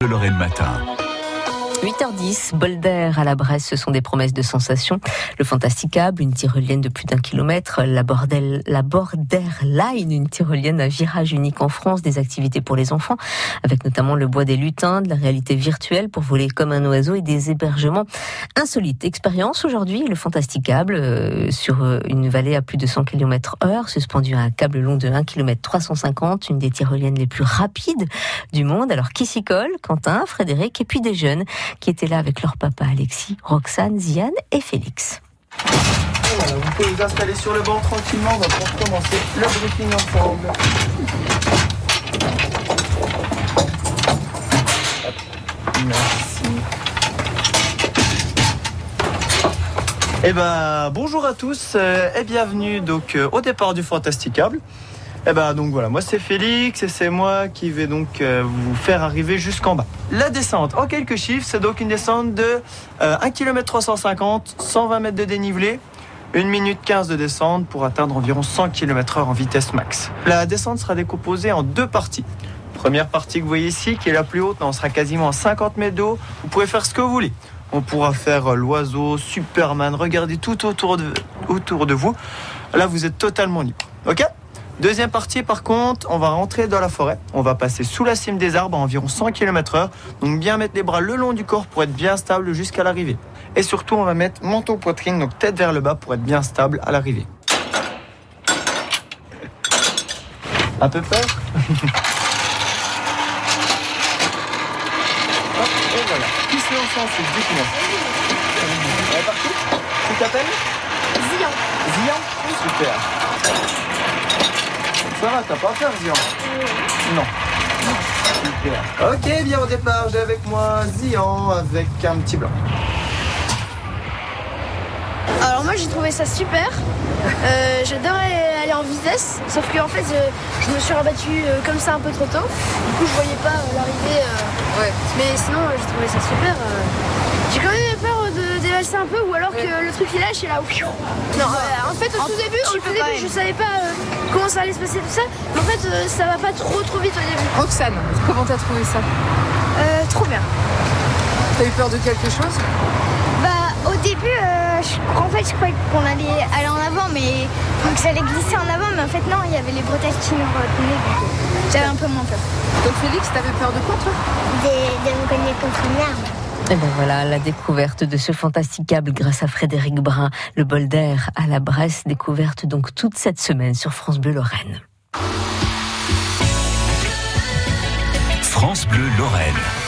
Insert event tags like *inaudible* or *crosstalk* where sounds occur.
de Lorraine Matin. 8h10, bol à la Bresse, ce sont des promesses de sensations. Le Fantasticable, une tyrolienne de plus d'un kilomètre, la, bordel, la Borderline, une tyrolienne à virage unique en France, des activités pour les enfants, avec notamment le bois des lutins, de la réalité virtuelle pour voler comme un oiseau et des hébergements insolites. Expérience aujourd'hui, le Fantasticable, euh, sur euh, une vallée à plus de 100 km heure, suspendu à un câble long de 1 km 350, une des tyroliennes les plus rapides du monde. Alors qui s'y colle? Quentin, Frédéric et puis des jeunes qui étaient là avec leur papa Alexis, Roxane, Ziane et Félix. Voilà, vous pouvez vous installer sur le banc tranquillement, on va pouvoir commencer le briefing ensemble. Merci. Eh ben, bonjour à tous euh, et bienvenue donc euh, au départ du Fantasticable. Eh ben donc voilà, moi c'est Félix et c'est moi qui vais donc euh, vous faire arriver jusqu'en bas. La descente, en quelques chiffres, c'est donc une descente de euh, 1 km 350, 120 mètres de dénivelé, 1 minute 15 de descente pour atteindre environ 100 km/h en vitesse max. La descente sera décomposée en deux parties. Première partie que vous voyez ici, qui est la plus haute, on sera quasiment à 50 mètres d'eau. Vous pouvez faire ce que vous voulez. On pourra faire euh, l'oiseau, Superman, regardez tout autour de, autour de vous. Là, vous êtes totalement libre. Ok? Deuxième partie, par contre, on va rentrer dans la forêt. On va passer sous la cime des arbres à environ 100 km/h. Donc, bien mettre les bras le long du corps pour être bien stable jusqu'à l'arrivée. Et surtout, on va mettre menton poitrine, donc tête vers le bas pour être bien stable à l'arrivée. Un peu peur *laughs* Hop, et voilà. Qui se lance ensuite Dites-moi. On est parti? Tu t'appelles? Zian. Zian? Super. Ça va, t'as pas peur, Zian Non. Ok, bien au départ, j'ai avec moi Zian avec un petit blanc. Alors moi j'ai trouvé ça super. Euh, J'adorais aller en vitesse, sauf que en fait je, je me suis rabattu euh, comme ça un peu trop tôt. Du coup je voyais pas euh, l'arrivée. euh, ouais. Mais sinon j'ai trouvé ça super. J'ai quand même un peu ou alors que le truc il lâche et là. Non, euh, en fait au tout début, au tout début je savais pas euh, comment ça allait se passer tout ça. Mais en fait euh, ça va pas trop trop vite au début. Roxane, comment t'as trouvé ça? Euh, trop bien. T'as eu peur de quelque chose? Bah au début, euh, je- en fait je croyais qu'on allait aller en avant, mais donc ça allait glisser en avant, mais en fait non, il y avait les bretelles qui nous retenaient, euh, j'avais un peu moins peur. Donc Félix, t'avais peur de quoi toi? De, de me cogner contre une arme. Et ben voilà, la découverte de ce fantasticable grâce à Frédéric Brun, le bol d'air à la Bresse, découverte donc toute cette semaine sur France Bleu Lorraine. France Bleu Lorraine.